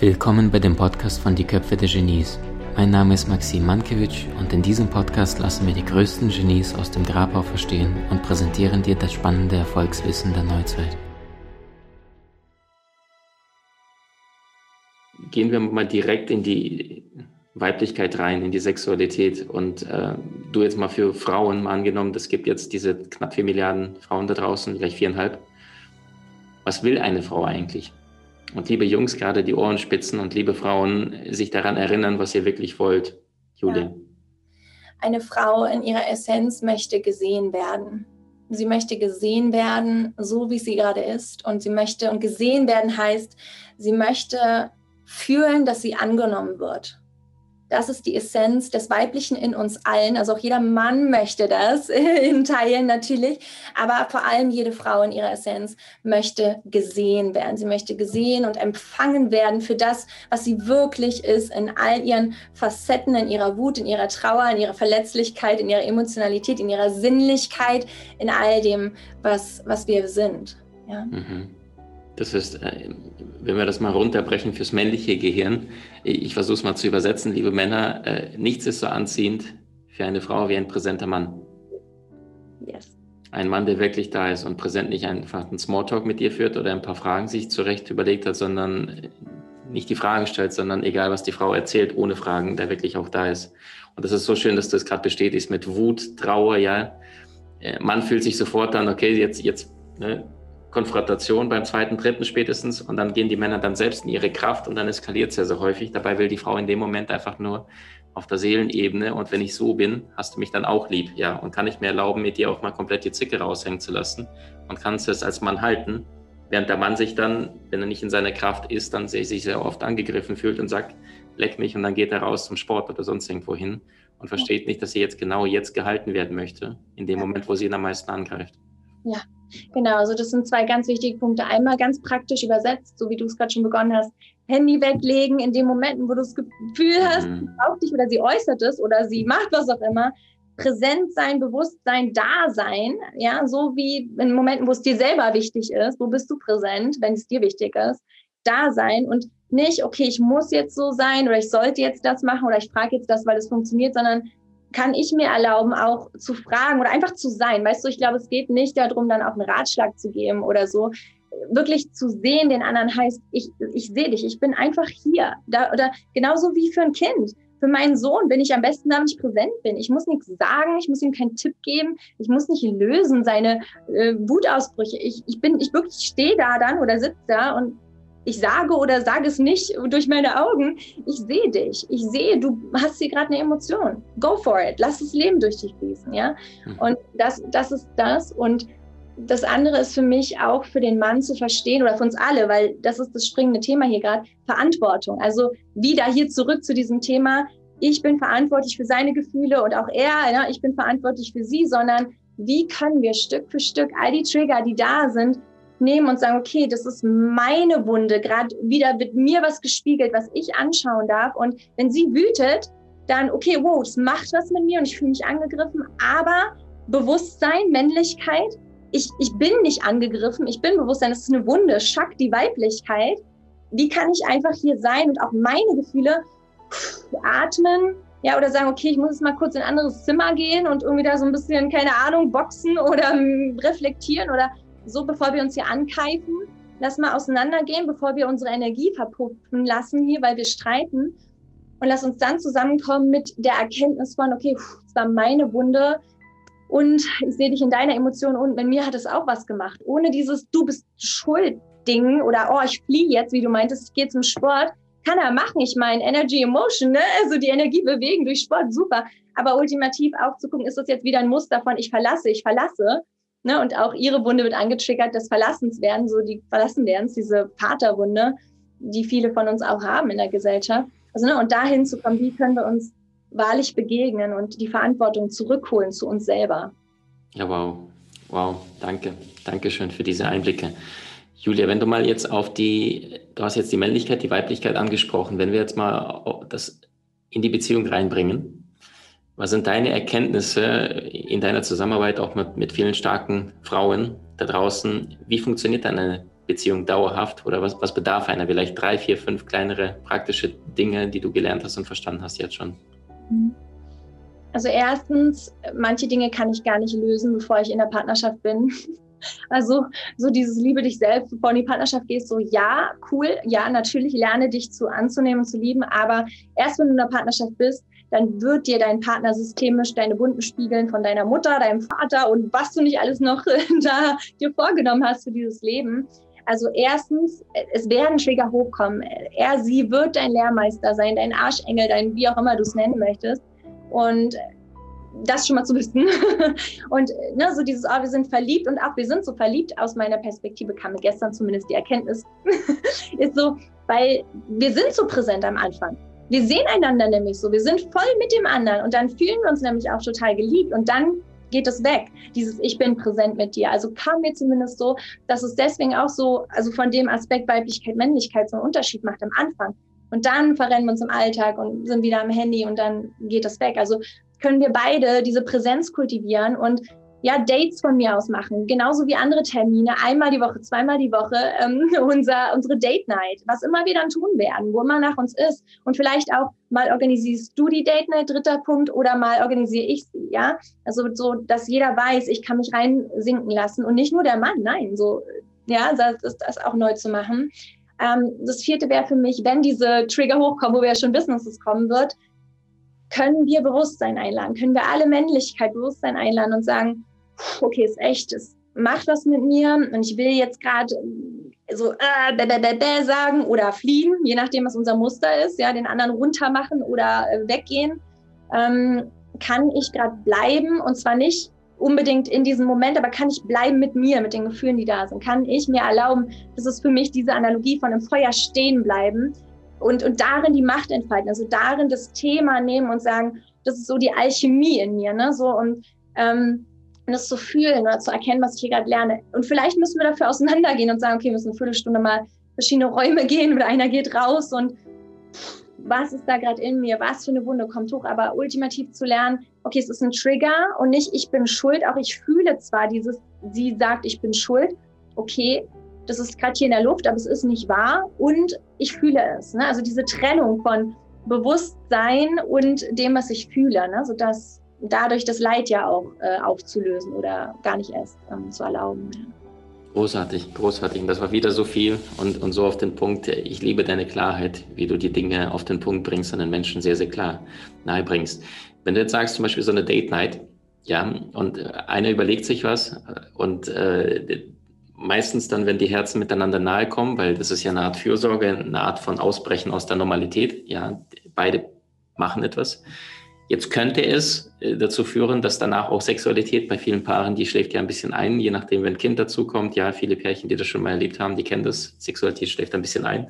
Willkommen bei dem Podcast von Die Köpfe der Genies. Mein Name ist Maxim Mankewitsch und in diesem Podcast lassen wir die größten Genies aus dem Grabau verstehen und präsentieren dir das spannende Erfolgswissen der Neuzeit. Gehen wir mal direkt in die Weiblichkeit rein, in die Sexualität und äh, du jetzt mal für Frauen mal angenommen, es gibt jetzt diese knapp vier Milliarden Frauen da draußen, vielleicht viereinhalb. Was will eine Frau eigentlich? Und liebe Jungs, gerade die Ohrenspitzen und liebe Frauen, sich daran erinnern, was ihr wirklich wollt. Julia. Ja. Eine Frau in ihrer Essenz möchte gesehen werden. Sie möchte gesehen werden, so wie sie gerade ist. Und sie möchte, und gesehen werden heißt, sie möchte fühlen, dass sie angenommen wird. Das ist die Essenz des Weiblichen in uns allen. Also auch jeder Mann möchte das in Teilen natürlich, aber vor allem jede Frau in ihrer Essenz möchte gesehen werden. Sie möchte gesehen und empfangen werden für das, was sie wirklich ist, in all ihren Facetten, in ihrer Wut, in ihrer Trauer, in ihrer Verletzlichkeit, in ihrer Emotionalität, in ihrer Sinnlichkeit, in all dem, was, was wir sind. Ja? Mhm. Das heißt, äh, wenn wir das mal runterbrechen fürs männliche Gehirn, ich versuche es mal zu übersetzen, liebe Männer, äh, nichts ist so anziehend für eine Frau wie ein präsenter Mann. Yes. Ein Mann, der wirklich da ist und präsent nicht einfach einen Smalltalk mit dir führt oder ein paar Fragen sich zurecht überlegt hat, sondern nicht die Fragen stellt, sondern egal, was die Frau erzählt, ohne Fragen, der wirklich auch da ist. Und das ist so schön, dass du es gerade bestätigst mit Wut, Trauer, ja. Äh, Mann fühlt sich sofort dann, okay, jetzt, jetzt, ne, Konfrontation beim zweiten, dritten spätestens. Und dann gehen die Männer dann selbst in ihre Kraft und dann eskaliert es ja so häufig. Dabei will die Frau in dem Moment einfach nur auf der Seelenebene. Und wenn ich so bin, hast du mich dann auch lieb, ja, und kann ich mir erlauben, mit dir auch mal komplett die Zicke raushängen zu lassen? Und kannst es als Mann halten, während der Mann sich dann, wenn er nicht in seiner Kraft ist, dann sich sehr oft angegriffen fühlt und sagt, leck mich und dann geht er raus zum Sport oder sonst irgendwo hin und versteht nicht, dass er jetzt genau jetzt gehalten werden möchte, in dem Moment, wo sie ihn am meisten angreift. Ja, genau. Also das sind zwei ganz wichtige Punkte. Einmal ganz praktisch übersetzt, so wie du es gerade schon begonnen hast. Handy weglegen in den Momenten, wo du das Gefühl hast, mhm. auf dich oder sie äußert es oder sie macht was auch immer. Präsent sein, Bewusstsein, da sein, ja, so wie in Momenten, wo es dir selber wichtig ist, wo bist du präsent, wenn es dir wichtig ist, da sein und nicht, okay, ich muss jetzt so sein oder ich sollte jetzt das machen oder ich frage jetzt das, weil es funktioniert, sondern kann ich mir erlauben, auch zu fragen oder einfach zu sein. Weißt du, ich glaube, es geht nicht darum, dann auch einen Ratschlag zu geben oder so. Wirklich zu sehen, den anderen heißt, ich, ich sehe dich, ich bin einfach hier. Da, oder genauso wie für ein Kind. Für meinen Sohn bin ich am besten da, wenn ich präsent bin. Ich muss nichts sagen, ich muss ihm keinen Tipp geben, ich muss nicht lösen, seine äh, Wutausbrüche. Ich, ich bin, ich wirklich stehe da dann oder sitze da und ich sage oder sage es nicht durch meine Augen, ich sehe dich, ich sehe, du hast hier gerade eine Emotion. Go for it, lass das Leben durch dich fließen, ja. Mhm. Und das, das ist das. Und das andere ist für mich auch für den Mann zu verstehen oder für uns alle, weil das ist das springende Thema hier gerade, Verantwortung. Also wieder hier zurück zu diesem Thema, ich bin verantwortlich für seine Gefühle und auch er, ja, ich bin verantwortlich für sie, sondern wie können wir Stück für Stück all die Trigger, die da sind, nehmen und sagen, okay, das ist meine Wunde, gerade wieder wird mir was gespiegelt, was ich anschauen darf. Und wenn sie wütet, dann, okay, wow, das macht was mit mir und ich fühle mich angegriffen, aber Bewusstsein, Männlichkeit, ich, ich bin nicht angegriffen, ich bin Bewusstsein, das ist eine Wunde, Schack, die Weiblichkeit. Wie kann ich einfach hier sein und auch meine Gefühle atmen, ja, oder sagen, okay, ich muss jetzt mal kurz in ein anderes Zimmer gehen und irgendwie da so ein bisschen, keine Ahnung, boxen oder reflektieren oder so, bevor wir uns hier ankeifen, lass mal auseinandergehen, bevor wir unsere Energie verpuffen lassen hier, weil wir streiten. Und lass uns dann zusammenkommen mit der Erkenntnis von, okay, es war meine Wunde und ich sehe dich in deiner Emotion und bei mir hat es auch was gemacht. Ohne dieses Du bist schuld Ding oder oh, ich fliehe jetzt, wie du meintest, ich gehe zum Sport, kann er machen. Ich meine, Energy Emotion, ne? also die Energie bewegen durch Sport, super. Aber ultimativ auch zu gucken, ist das jetzt wieder ein Muster von ich verlasse, ich verlasse Ne? Und auch ihre Wunde wird angetriggert des Verlassenswerden, so die Verlassenwerdens, diese Vaterwunde, die viele von uns auch haben in der Gesellschaft. Also, ne, und dahin zu kommen, wie können wir uns wahrlich begegnen und die Verantwortung zurückholen zu uns selber. Ja, wow. Wow, danke. Dankeschön für diese Einblicke. Julia, wenn du mal jetzt auf die, du hast jetzt die Männlichkeit, die Weiblichkeit angesprochen, wenn wir jetzt mal das in die Beziehung reinbringen, was sind deine Erkenntnisse in deiner Zusammenarbeit auch mit, mit vielen starken Frauen da draußen? Wie funktioniert eine Beziehung dauerhaft? Oder was, was bedarf einer? Vielleicht drei, vier, fünf kleinere praktische Dinge, die du gelernt hast und verstanden hast jetzt schon? Also erstens, manche Dinge kann ich gar nicht lösen, bevor ich in der Partnerschaft bin. Also so dieses Liebe dich selbst, bevor du in die Partnerschaft gehst, so ja, cool, ja, natürlich lerne dich zu anzunehmen zu lieben, aber erst wenn du in der Partnerschaft bist, dann wird dir dein Partner systemisch deine bunten Spiegeln von deiner Mutter, deinem Vater und was du nicht alles noch da dir vorgenommen hast für dieses Leben. Also erstens, es werden Schläger hochkommen. Er, sie wird dein Lehrmeister sein, dein Arschengel, dein wie auch immer du es nennen möchtest. Und das schon mal zu wissen. und ne, so dieses, oh, wir sind verliebt und auch wir sind so verliebt, aus meiner Perspektive kam mir gestern zumindest die Erkenntnis, ist so, weil wir sind so präsent am Anfang. Wir sehen einander nämlich so, wir sind voll mit dem anderen und dann fühlen wir uns nämlich auch total geliebt und dann geht es weg, dieses Ich bin präsent mit dir. Also kam mir zumindest so, dass es deswegen auch so, also von dem Aspekt Weiblichkeit, Männlichkeit so einen Unterschied macht am Anfang. Und dann verrennen wir uns im Alltag und sind wieder am Handy und dann geht das weg. Also können wir beide diese Präsenz kultivieren und ja, Dates von mir aus machen, genauso wie andere Termine, einmal die Woche, zweimal die Woche, ähm, unser, unsere Date Night, was immer wir dann tun werden, wo immer nach uns ist. Und vielleicht auch mal organisierst du die Date Night, dritter Punkt, oder mal organisiere ich sie, ja. Also so, dass jeder weiß, ich kann mich reinsinken lassen und nicht nur der Mann, nein, so, ja, das ist das auch neu zu machen. Ähm, das vierte wäre für mich, wenn diese Trigger hochkommen, wo wir ja schon wissen, dass es kommen wird, können wir Bewusstsein einladen, können wir alle Männlichkeit Bewusstsein einladen und sagen, okay, ist echt, es macht was mit mir und ich will jetzt gerade so äh, bäh, bäh, bäh, sagen oder fliehen, je nachdem, was unser Muster ist, ja, den anderen runter machen oder äh, weggehen, ähm, kann ich gerade bleiben und zwar nicht unbedingt in diesem Moment, aber kann ich bleiben mit mir, mit den Gefühlen, die da sind? Kann ich mir erlauben, das ist für mich diese Analogie von einem Feuer stehen bleiben und, und darin die Macht entfalten, also darin das Thema nehmen und sagen, das ist so die Alchemie in mir, ne? So und ähm, das zu fühlen oder zu erkennen, was ich hier gerade lerne. Und vielleicht müssen wir dafür auseinandergehen und sagen, okay, wir müssen eine Viertelstunde mal verschiedene Räume gehen oder einer geht raus und was ist da gerade in mir, was für eine Wunde kommt hoch, aber ultimativ zu lernen, okay, es ist ein Trigger und nicht ich bin schuld, auch ich fühle zwar dieses, sie sagt, ich bin schuld, okay, das ist gerade hier in der Luft, aber es ist nicht wahr und ich fühle es. Ne? Also diese Trennung von Bewusstsein und dem, was ich fühle, ne? sodass dadurch das Leid ja auch äh, aufzulösen oder gar nicht erst ähm, zu erlauben. Großartig, großartig. Und das war wieder so viel und, und so auf den Punkt. Ich liebe deine Klarheit, wie du die Dinge auf den Punkt bringst und den Menschen sehr, sehr klar nahe bringst. Wenn du jetzt sagst, zum Beispiel so eine Date Night, ja, und einer überlegt sich was und äh, meistens dann, wenn die Herzen miteinander nahe kommen, weil das ist ja eine Art Fürsorge, eine Art von Ausbrechen aus der Normalität. Ja, beide machen etwas. Jetzt könnte es äh, dazu führen, dass danach auch Sexualität bei vielen Paaren, die schläft ja ein bisschen ein, je nachdem, wenn ein Kind dazukommt. Ja, viele Pärchen, die das schon mal erlebt haben, die kennen das. Sexualität schläft ein bisschen ein.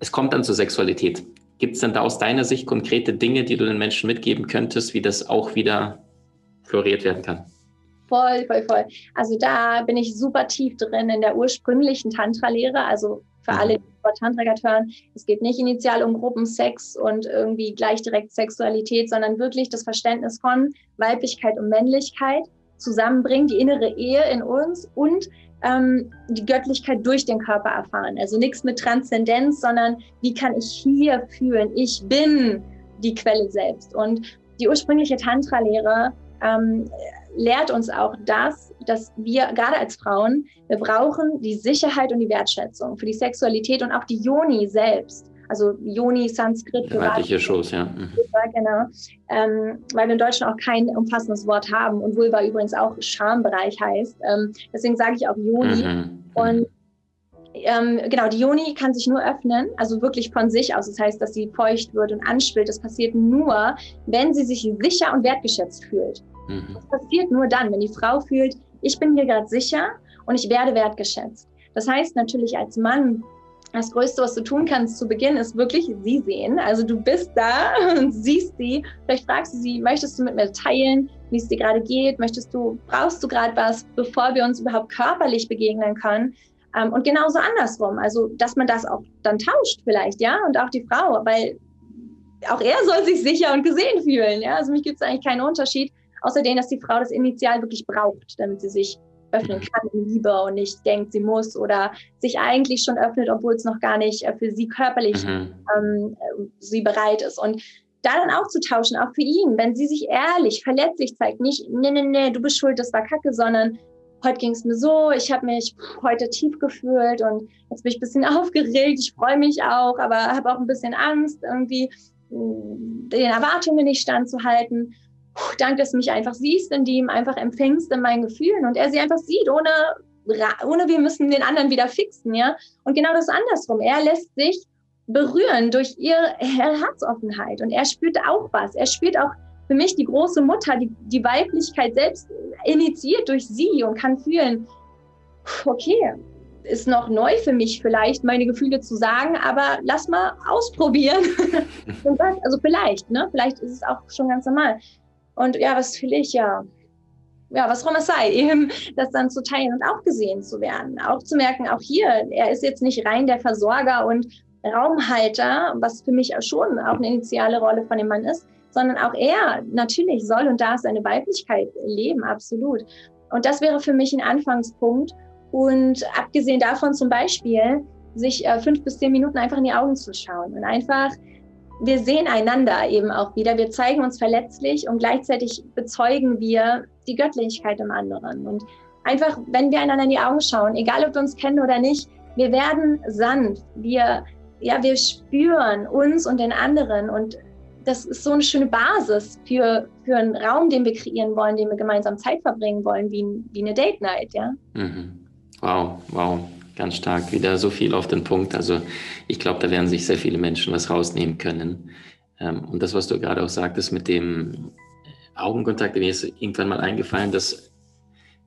Es kommt dann zur Sexualität. Gibt es denn da aus deiner Sicht konkrete Dinge, die du den Menschen mitgeben könntest, wie das auch wieder floriert werden kann? Voll, voll, voll. Also da bin ich super tief drin in der ursprünglichen Tantra-Lehre. Also für mhm. alle, die über Tantra hören, es geht nicht initial um Gruppensex und irgendwie gleich direkt Sexualität, sondern wirklich das Verständnis von Weiblichkeit und Männlichkeit zusammenbringen, die innere Ehe in uns und ähm, die Göttlichkeit durch den Körper erfahren. Also nichts mit Transzendenz, sondern wie kann ich hier fühlen? Ich bin die Quelle selbst. Und die ursprüngliche Tantra-Lehre ähm, lehrt uns auch das, dass wir gerade als Frauen, wir brauchen die Sicherheit und die Wertschätzung für die Sexualität und auch die Yoni selbst. Also Yoni, Sanskrit. Weibliche Schoß, ja. Mhm. Genau. Ähm, weil wir in Deutschland auch kein umfassendes Wort haben und Vulva übrigens auch Schambereich heißt. Ähm, deswegen sage ich auch Yoni. Mhm. mhm. Und ähm, genau, die Joni kann sich nur öffnen, also wirklich von sich aus. Das heißt, dass sie feucht wird und anschwillt. Das passiert nur, wenn sie sich sicher und wertgeschätzt fühlt. Mhm. Das passiert nur dann, wenn die Frau fühlt, ich bin hier gerade sicher und ich werde wertgeschätzt. Das heißt natürlich als Mann, das Größte, was du tun kannst zu Beginn, ist wirklich sie sehen. Also du bist da und siehst sie. Vielleicht fragst du sie, möchtest du mit mir teilen, wie es dir gerade geht? Möchtest du, brauchst du gerade was, bevor wir uns überhaupt körperlich begegnen können? Ähm, und genauso andersrum. Also, dass man das auch dann tauscht vielleicht, ja, und auch die Frau, weil auch er soll sich sicher und gesehen fühlen. Ja, also mich gibt es eigentlich keinen Unterschied, außer dem, dass die Frau das initial wirklich braucht, damit sie sich öffnen mhm. kann in Liebe und nicht denkt, sie muss oder sich eigentlich schon öffnet, obwohl es noch gar nicht äh, für sie körperlich mhm. ähm, sie bereit ist. Und da dann auch zu tauschen, auch für ihn, wenn sie sich ehrlich, verletzlich zeigt, nicht, nee, nee, nee, du bist schuld, das war kacke, sondern heute ging es mir so, ich habe mich heute tief gefühlt und jetzt bin ich ein bisschen aufgeregt, ich freue mich auch, aber habe auch ein bisschen Angst, irgendwie mm, den Erwartungen nicht standzuhalten. Danke, dass du mich einfach siehst, in ihm einfach empfängst in meinen Gefühlen und er sie einfach sieht, ohne, ohne wir müssen den anderen wieder fixen, ja. Und genau das andersrum. Er lässt sich berühren durch ihre Herzoffenheit und er spürt auch was. Er spürt auch für mich die große Mutter, die die Weiblichkeit selbst initiiert durch sie und kann fühlen, okay, ist noch neu für mich vielleicht, meine Gefühle zu sagen, aber lass mal ausprobieren. also vielleicht, ne? Vielleicht ist es auch schon ganz normal. Und ja, was will ich ja? Ja, was auch immer sei, eben das dann zu teilen und auch gesehen zu werden. Auch zu merken, auch hier, er ist jetzt nicht rein der Versorger und Raumhalter, was für mich schon auch eine initiale Rolle von dem Mann ist, sondern auch er natürlich soll und darf seine Weiblichkeit leben, absolut. Und das wäre für mich ein Anfangspunkt. Und abgesehen davon zum Beispiel, sich äh, fünf bis zehn Minuten einfach in die Augen zu schauen und einfach, wir sehen einander eben auch wieder, wir zeigen uns verletzlich und gleichzeitig bezeugen wir die Göttlichkeit im anderen. Und einfach, wenn wir einander in die Augen schauen, egal ob wir uns kennen oder nicht, wir werden sanft, wir, ja, wir spüren uns und den anderen und das ist so eine schöne Basis für, für einen Raum, den wir kreieren wollen, den wir gemeinsam Zeit verbringen wollen, wie, wie eine Date Night, ja. Mhm. Wow, wow, ganz stark. Wieder so viel auf den Punkt. Also ich glaube, da werden sich sehr viele Menschen was rausnehmen können. Ähm, und das, was du gerade auch sagtest mit dem Augenkontakt, mir ist irgendwann mal eingefallen, dass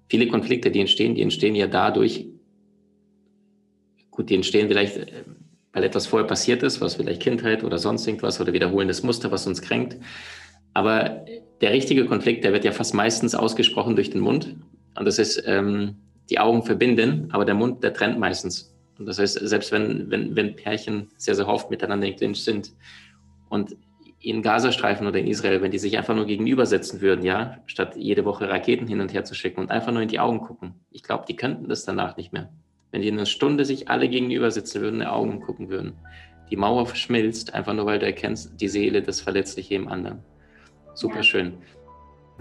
viele Konflikte, die entstehen, die entstehen ja dadurch, gut, die entstehen vielleicht äh, weil etwas vorher passiert ist, was vielleicht Kindheit oder sonst irgendwas oder wiederholendes Muster, was uns kränkt. Aber der richtige Konflikt, der wird ja fast meistens ausgesprochen durch den Mund. Und das ist, ähm, die Augen verbinden, aber der Mund, der trennt meistens. Und das heißt, selbst wenn, wenn, wenn Pärchen sehr, sehr oft miteinander in Clinch sind und in Gazastreifen oder in Israel, wenn die sich einfach nur gegenübersetzen würden, ja, statt jede Woche Raketen hin und her zu schicken und einfach nur in die Augen gucken. Ich glaube, die könnten das danach nicht mehr. Wenn die in einer Stunde sich alle gegenüber sitzen würden, in die Augen gucken würden. Die Mauer verschmilzt, einfach nur weil du erkennst die Seele, das Verletzliche im anderen. Super schön.